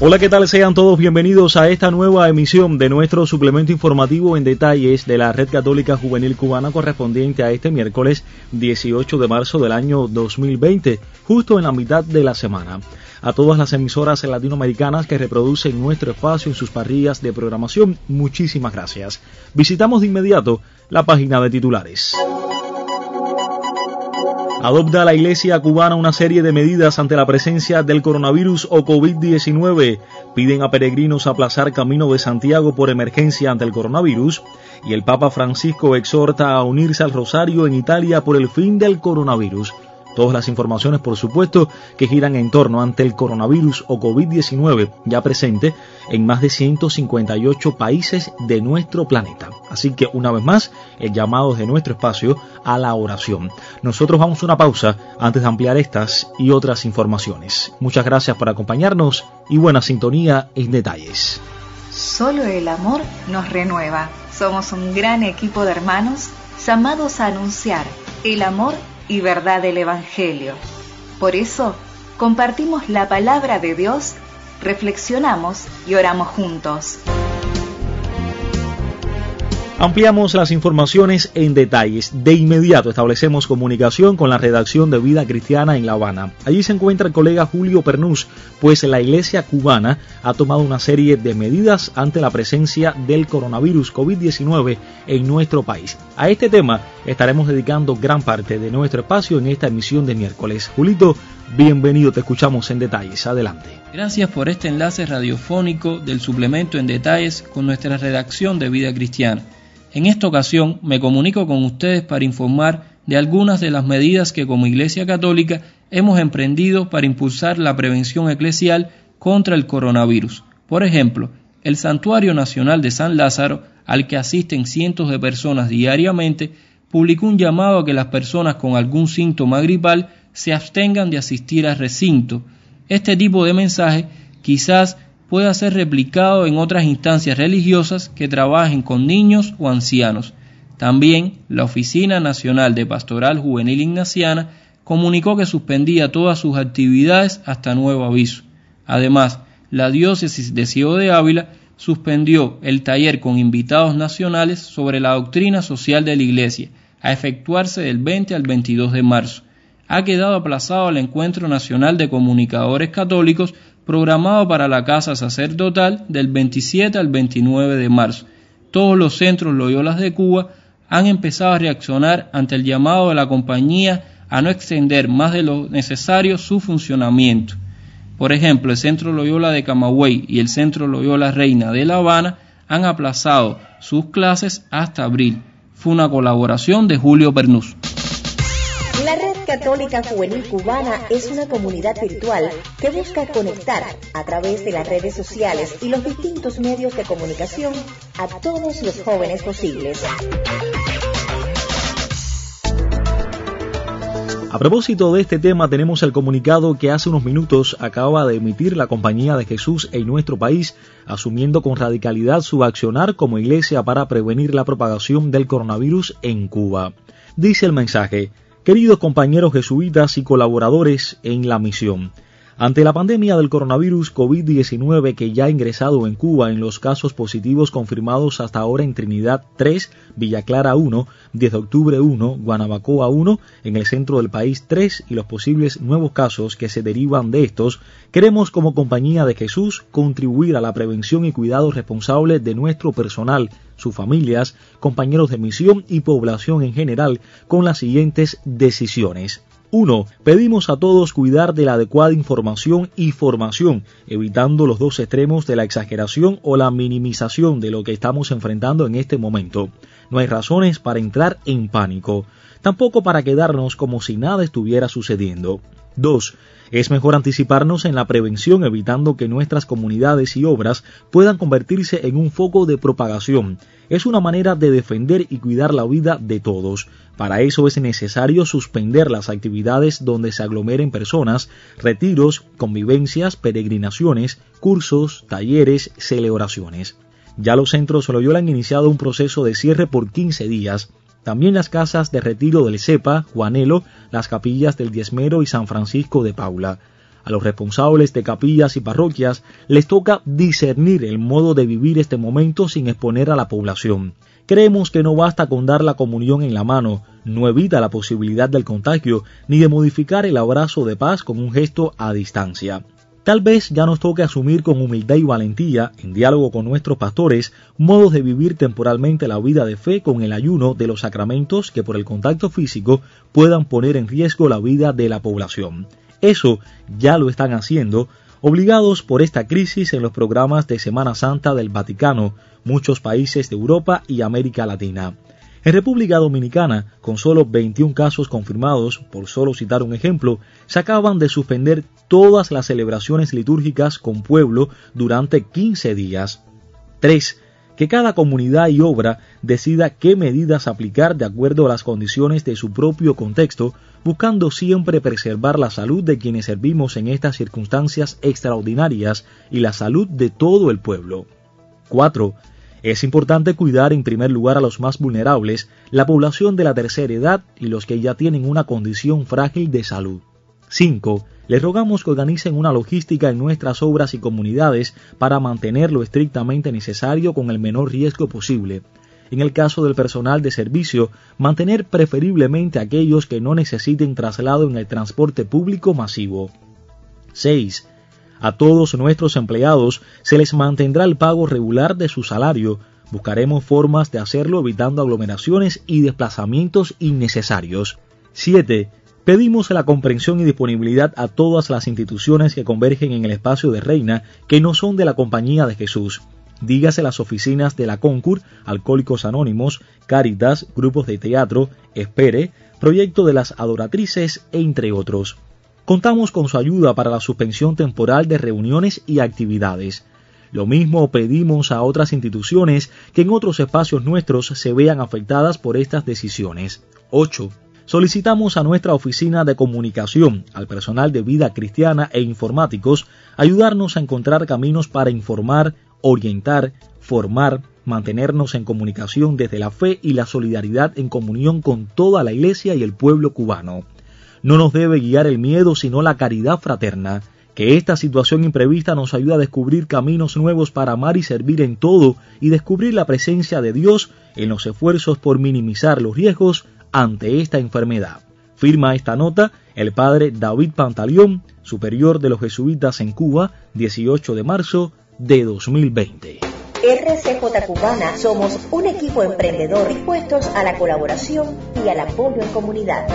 Hola, ¿qué tal? Sean todos bienvenidos a esta nueva emisión de nuestro suplemento informativo en detalles de la Red Católica Juvenil Cubana correspondiente a este miércoles 18 de marzo del año 2020, justo en la mitad de la semana. A todas las emisoras latinoamericanas que reproducen nuestro espacio en sus parrillas de programación, muchísimas gracias. Visitamos de inmediato la página de titulares. Adopta la Iglesia cubana una serie de medidas ante la presencia del coronavirus o COVID-19. Piden a peregrinos aplazar camino de Santiago por emergencia ante el coronavirus. Y el Papa Francisco exhorta a unirse al rosario en Italia por el fin del coronavirus. Todas las informaciones, por supuesto, que giran en torno ante el coronavirus o COVID-19 ya presente en más de 158 países de nuestro planeta. Así que una vez más, el llamado de nuestro espacio a la oración. Nosotros vamos a una pausa antes de ampliar estas y otras informaciones. Muchas gracias por acompañarnos y buena sintonía en detalles. Solo el amor nos renueva. Somos un gran equipo de hermanos llamados a anunciar el amor y verdad del Evangelio. Por eso, compartimos la palabra de Dios, reflexionamos y oramos juntos. Ampliamos las informaciones en detalles. De inmediato establecemos comunicación con la redacción de Vida Cristiana en La Habana. Allí se encuentra el colega Julio Pernús, pues la iglesia cubana ha tomado una serie de medidas ante la presencia del coronavirus COVID-19 en nuestro país. A este tema estaremos dedicando gran parte de nuestro espacio en esta emisión de miércoles. Julito, bienvenido, te escuchamos en detalles. Adelante. Gracias por este enlace radiofónico del suplemento en detalles con nuestra redacción de Vida Cristiana. En esta ocasión me comunico con ustedes para informar de algunas de las medidas que como Iglesia Católica hemos emprendido para impulsar la prevención eclesial contra el coronavirus. Por ejemplo, el Santuario Nacional de San Lázaro, al que asisten cientos de personas diariamente, publicó un llamado a que las personas con algún síntoma gripal se abstengan de asistir al recinto. Este tipo de mensaje quizás pueda ser replicado en otras instancias religiosas que trabajen con niños o ancianos. También la Oficina Nacional de Pastoral Juvenil Ignaciana comunicó que suspendía todas sus actividades hasta nuevo aviso. Además, la diócesis de Ciego de Ávila suspendió el taller con invitados nacionales sobre la doctrina social de la Iglesia, a efectuarse del 20 al 22 de marzo. Ha quedado aplazado el Encuentro Nacional de Comunicadores Católicos programado para la Casa Sacerdotal del 27 al 29 de marzo. Todos los centros Loyolas de Cuba han empezado a reaccionar ante el llamado de la compañía a no extender más de lo necesario su funcionamiento. Por ejemplo, el Centro Loyola de Camagüey y el Centro Loyola Reina de La Habana han aplazado sus clases hasta abril. Fue una colaboración de Julio Pernus. Católica Juvenil Cubana es una comunidad virtual que busca conectar a través de las redes sociales y los distintos medios de comunicación a todos los jóvenes posibles. A propósito de este tema tenemos el comunicado que hace unos minutos acaba de emitir la Compañía de Jesús en nuestro país, asumiendo con radicalidad su accionar como iglesia para prevenir la propagación del coronavirus en Cuba. Dice el mensaje, Queridos compañeros jesuitas y colaboradores en la misión, ante la pandemia del coronavirus COVID-19 que ya ha ingresado en Cuba en los casos positivos confirmados hasta ahora en Trinidad 3, Villa Clara 1, 10 de octubre 1, Guanabacoa 1, en el centro del país 3 y los posibles nuevos casos que se derivan de estos, queremos como compañía de Jesús contribuir a la prevención y cuidado responsable de nuestro personal, sus familias, compañeros de misión y población en general con las siguientes decisiones. 1. Pedimos a todos cuidar de la adecuada información y formación, evitando los dos extremos de la exageración o la minimización de lo que estamos enfrentando en este momento. No hay razones para entrar en pánico, tampoco para quedarnos como si nada estuviera sucediendo. 2. Es mejor anticiparnos en la prevención evitando que nuestras comunidades y obras puedan convertirse en un foco de propagación. Es una manera de defender y cuidar la vida de todos. Para eso es necesario suspender las actividades donde se aglomeren personas, retiros, convivencias, peregrinaciones, cursos, talleres, celebraciones. Ya los centros Loyola han iniciado un proceso de cierre por 15 días también las casas de retiro del Cepa, Juanelo, las capillas del Diezmero y San Francisco de Paula. A los responsables de capillas y parroquias les toca discernir el modo de vivir este momento sin exponer a la población. Creemos que no basta con dar la comunión en la mano, no evita la posibilidad del contagio, ni de modificar el abrazo de paz con un gesto a distancia. Tal vez ya nos toque asumir con humildad y valentía, en diálogo con nuestros pastores, modos de vivir temporalmente la vida de fe con el ayuno de los sacramentos que por el contacto físico puedan poner en riesgo la vida de la población. Eso ya lo están haciendo, obligados por esta crisis en los programas de Semana Santa del Vaticano, muchos países de Europa y América Latina. En República Dominicana, con solo 21 casos confirmados, por solo citar un ejemplo, se acaban de suspender todas las celebraciones litúrgicas con pueblo durante 15 días. 3. Que cada comunidad y obra decida qué medidas aplicar de acuerdo a las condiciones de su propio contexto, buscando siempre preservar la salud de quienes servimos en estas circunstancias extraordinarias y la salud de todo el pueblo. 4 es importante cuidar en primer lugar a los más vulnerables, la población de la tercera edad y los que ya tienen una condición frágil de salud. 5. Les rogamos que organicen una logística en nuestras obras y comunidades para mantener lo estrictamente necesario con el menor riesgo posible. En el caso del personal de servicio, mantener preferiblemente aquellos que no necesiten traslado en el transporte público masivo. 6. A todos nuestros empleados se les mantendrá el pago regular de su salario. Buscaremos formas de hacerlo evitando aglomeraciones y desplazamientos innecesarios. 7. Pedimos la comprensión y disponibilidad a todas las instituciones que convergen en el espacio de Reina que no son de la Compañía de Jesús. Dígase las oficinas de la Concur, Alcohólicos Anónimos, Cáritas, grupos de teatro, Espere, Proyecto de las Adoratrices, entre otros. Contamos con su ayuda para la suspensión temporal de reuniones y actividades. Lo mismo pedimos a otras instituciones que en otros espacios nuestros se vean afectadas por estas decisiones. 8. Solicitamos a nuestra oficina de comunicación, al personal de vida cristiana e informáticos, ayudarnos a encontrar caminos para informar, orientar, formar, mantenernos en comunicación desde la fe y la solidaridad en comunión con toda la Iglesia y el pueblo cubano. No nos debe guiar el miedo, sino la caridad fraterna. Que esta situación imprevista nos ayude a descubrir caminos nuevos para amar y servir en todo y descubrir la presencia de Dios en los esfuerzos por minimizar los riesgos ante esta enfermedad. Firma esta nota el padre David Pantaleón, superior de los jesuitas en Cuba, 18 de marzo de 2020. RCJ Cubana somos un equipo emprendedor dispuestos a la colaboración y al apoyo en comunidad.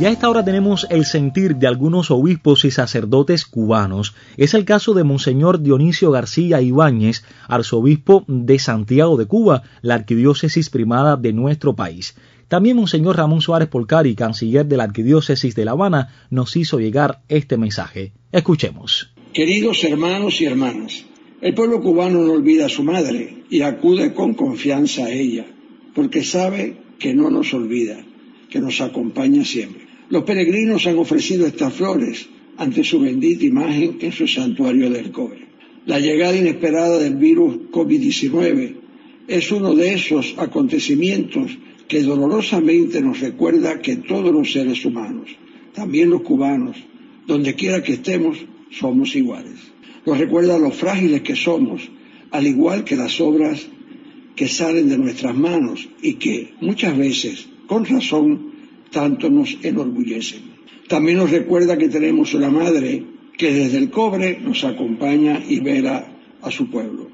Y a esta hora tenemos el sentir de algunos obispos y sacerdotes cubanos. Es el caso de Monseñor Dionisio García Ibáñez, arzobispo de Santiago de Cuba, la arquidiócesis primada de nuestro país. También Monseñor Ramón Suárez Polcari, canciller de la arquidiócesis de La Habana, nos hizo llegar este mensaje. Escuchemos. Queridos hermanos y hermanas, el pueblo cubano no olvida a su madre y acude con confianza a ella, porque sabe que no nos olvida, que nos acompaña siempre. Los peregrinos han ofrecido estas flores ante su bendita imagen en su santuario del cobre. La llegada inesperada del virus COVID-19 es uno de esos acontecimientos que dolorosamente nos recuerda que todos los seres humanos, también los cubanos, donde quiera que estemos, somos iguales nos recuerda lo frágiles que somos, al igual que las obras que salen de nuestras manos y que muchas veces, con razón, tanto nos enorgullecen. También nos recuerda que tenemos una madre que desde el cobre nos acompaña y vela a su pueblo.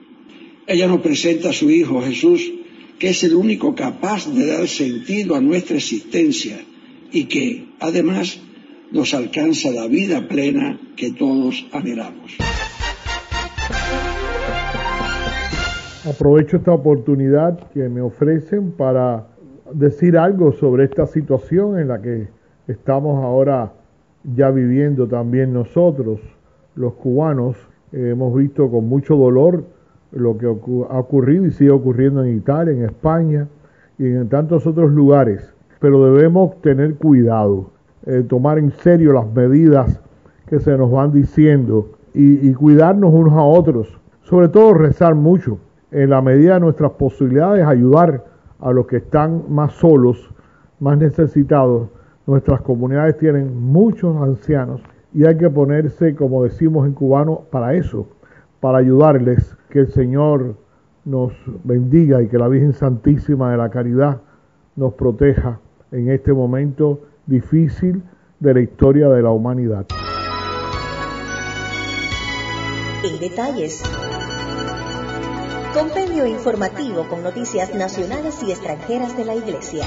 Ella nos presenta a su Hijo Jesús, que es el único capaz de dar sentido a nuestra existencia y que, además, nos alcanza la vida plena que todos anhelamos. Aprovecho esta oportunidad que me ofrecen para decir algo sobre esta situación en la que estamos ahora ya viviendo también nosotros, los cubanos, hemos visto con mucho dolor lo que ha ocurrido y sigue ocurriendo en Italia, en España y en tantos otros lugares. Pero debemos tener cuidado, eh, tomar en serio las medidas que se nos van diciendo y cuidarnos unos a otros. Sobre todo rezar mucho, en la medida de nuestras posibilidades, ayudar a los que están más solos, más necesitados. Nuestras comunidades tienen muchos ancianos y hay que ponerse, como decimos en cubano, para eso, para ayudarles, que el Señor nos bendiga y que la Virgen Santísima de la Caridad nos proteja en este momento difícil de la historia de la humanidad. En detalles. Compendio informativo con noticias nacionales y extranjeras de la Iglesia.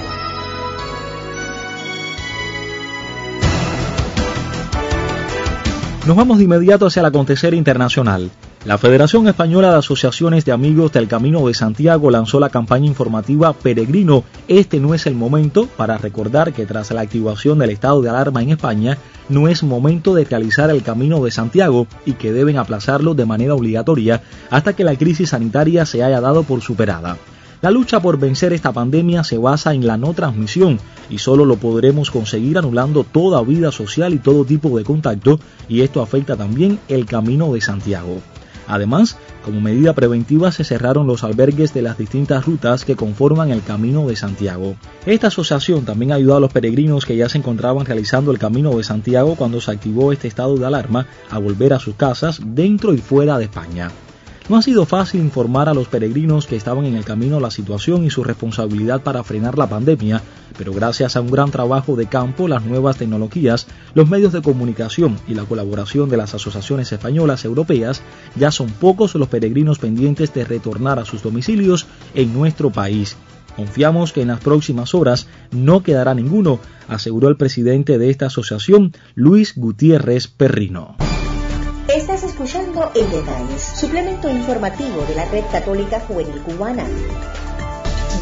Nos vamos de inmediato hacia el acontecer internacional. La Federación Española de Asociaciones de Amigos del Camino de Santiago lanzó la campaña informativa Peregrino, este no es el momento para recordar que tras la activación del estado de alarma en España, no es momento de realizar el Camino de Santiago y que deben aplazarlo de manera obligatoria hasta que la crisis sanitaria se haya dado por superada. La lucha por vencer esta pandemia se basa en la no transmisión y solo lo podremos conseguir anulando toda vida social y todo tipo de contacto y esto afecta también el Camino de Santiago. Además, como medida preventiva se cerraron los albergues de las distintas rutas que conforman el Camino de Santiago. Esta asociación también ayudó a los peregrinos que ya se encontraban realizando el Camino de Santiago cuando se activó este estado de alarma a volver a sus casas dentro y fuera de España. No ha sido fácil informar a los peregrinos que estaban en el camino la situación y su responsabilidad para frenar la pandemia, pero gracias a un gran trabajo de campo, las nuevas tecnologías, los medios de comunicación y la colaboración de las asociaciones españolas europeas, ya son pocos los peregrinos pendientes de retornar a sus domicilios en nuestro país. Confiamos que en las próximas horas no quedará ninguno, aseguró el presidente de esta asociación, Luis Gutiérrez Perrino. En Detalles, suplemento informativo de la Red Católica Juvenil Cubana.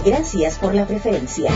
Gracias por la preferencia.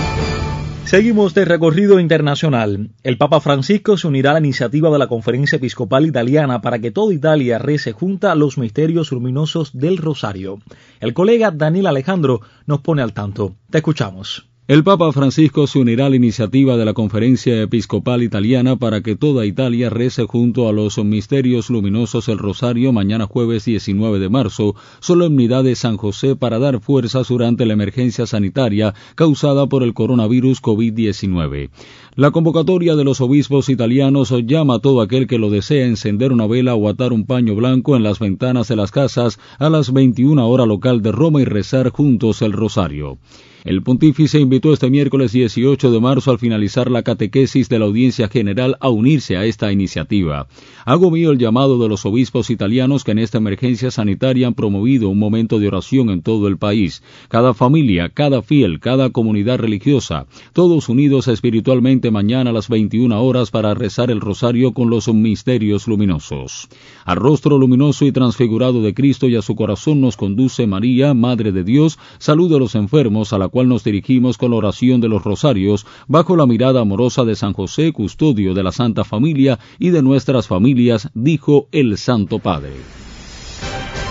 Seguimos de recorrido internacional. El Papa Francisco se unirá a la iniciativa de la Conferencia Episcopal Italiana para que toda Italia rece junta los misterios luminosos del Rosario. El colega Daniel Alejandro nos pone al tanto. Te escuchamos. El Papa Francisco se unirá a la iniciativa de la Conferencia Episcopal Italiana para que toda Italia rece junto a los misterios luminosos el Rosario mañana jueves 19 de marzo, solemnidad de San José para dar fuerzas durante la emergencia sanitaria causada por el coronavirus COVID-19. La convocatoria de los obispos italianos llama a todo aquel que lo desea encender una vela o atar un paño blanco en las ventanas de las casas a las 21 horas local de Roma y rezar juntos el Rosario. El pontífice invitó este miércoles 18 de marzo al finalizar la catequesis de la audiencia general a unirse a esta iniciativa. Hago mío el llamado de los obispos italianos que en esta emergencia sanitaria han promovido un momento de oración en todo el país. Cada familia, cada fiel, cada comunidad religiosa, todos unidos espiritualmente mañana a las 21 horas para rezar el rosario con los misterios luminosos. Al rostro luminoso y transfigurado de Cristo y a su corazón nos conduce María, Madre de Dios, saluda a los enfermos a la cual nos dirigimos con la oración de los rosarios, bajo la mirada amorosa de San José, custodio de la Santa Familia y de nuestras familias, dijo el Santo Padre.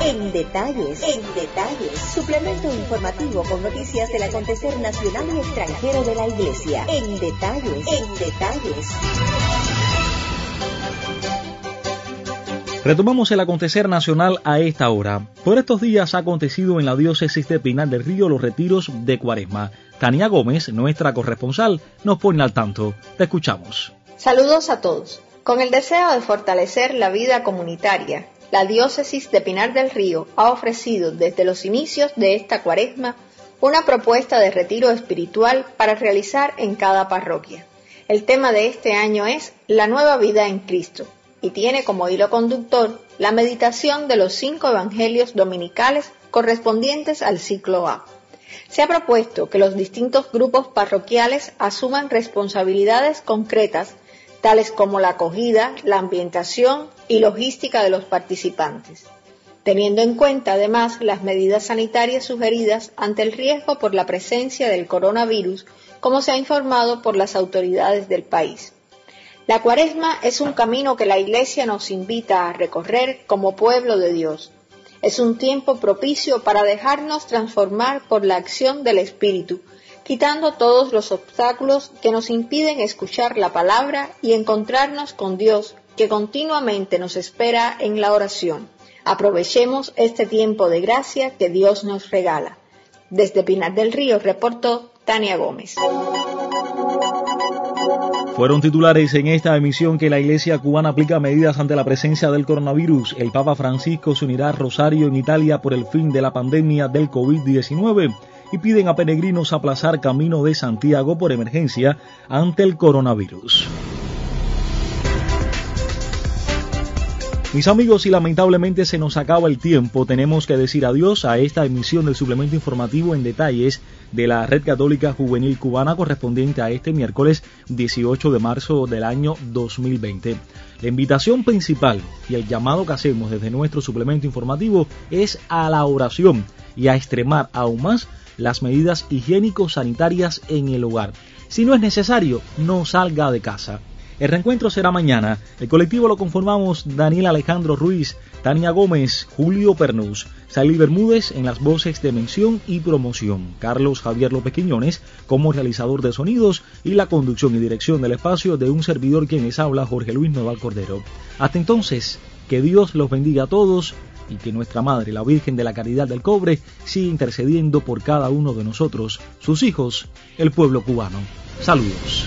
En detalles, en detalles, suplemento informativo con noticias del acontecer nacional y extranjero de la Iglesia. En detalles, en detalles. Retomamos el acontecer nacional a esta hora. Por estos días ha acontecido en la diócesis de Pinar del Río los retiros de Cuaresma. Tania Gómez, nuestra corresponsal, nos pone al tanto. Te escuchamos. Saludos a todos. Con el deseo de fortalecer la vida comunitaria, la diócesis de Pinar del Río ha ofrecido desde los inicios de esta Cuaresma una propuesta de retiro espiritual para realizar en cada parroquia. El tema de este año es la nueva vida en Cristo y tiene como hilo conductor la meditación de los cinco evangelios dominicales correspondientes al ciclo A. Se ha propuesto que los distintos grupos parroquiales asuman responsabilidades concretas, tales como la acogida, la ambientación y logística de los participantes, teniendo en cuenta además las medidas sanitarias sugeridas ante el riesgo por la presencia del coronavirus, como se ha informado por las autoridades del país. La cuaresma es un camino que la Iglesia nos invita a recorrer como pueblo de Dios. Es un tiempo propicio para dejarnos transformar por la acción del Espíritu, quitando todos los obstáculos que nos impiden escuchar la palabra y encontrarnos con Dios, que continuamente nos espera en la oración. Aprovechemos este tiempo de gracia que Dios nos regala. Desde Pinar del Río reportó Tania Gómez. Fueron titulares en esta emisión que la Iglesia cubana aplica medidas ante la presencia del coronavirus. El Papa Francisco se unirá a Rosario en Italia por el fin de la pandemia del COVID-19 y piden a peregrinos aplazar camino de Santiago por emergencia ante el coronavirus. Mis amigos, y lamentablemente se nos acaba el tiempo, tenemos que decir adiós a esta emisión del suplemento informativo en detalles de la Red Católica Juvenil Cubana correspondiente a este miércoles 18 de marzo del año 2020. La invitación principal y el llamado que hacemos desde nuestro suplemento informativo es a la oración y a extremar aún más las medidas higiénico-sanitarias en el hogar. Si no es necesario, no salga de casa. El reencuentro será mañana. El colectivo lo conformamos Daniel Alejandro Ruiz, Tania Gómez, Julio Pernús, Sally Bermúdez en las voces de mención y promoción, Carlos Javier López Quiñones como realizador de sonidos y la conducción y dirección del espacio de un servidor quien les habla, Jorge Luis Noval Cordero. Hasta entonces, que Dios los bendiga a todos y que nuestra Madre, la Virgen de la Caridad del Cobre, siga intercediendo por cada uno de nosotros, sus hijos, el pueblo cubano. Saludos.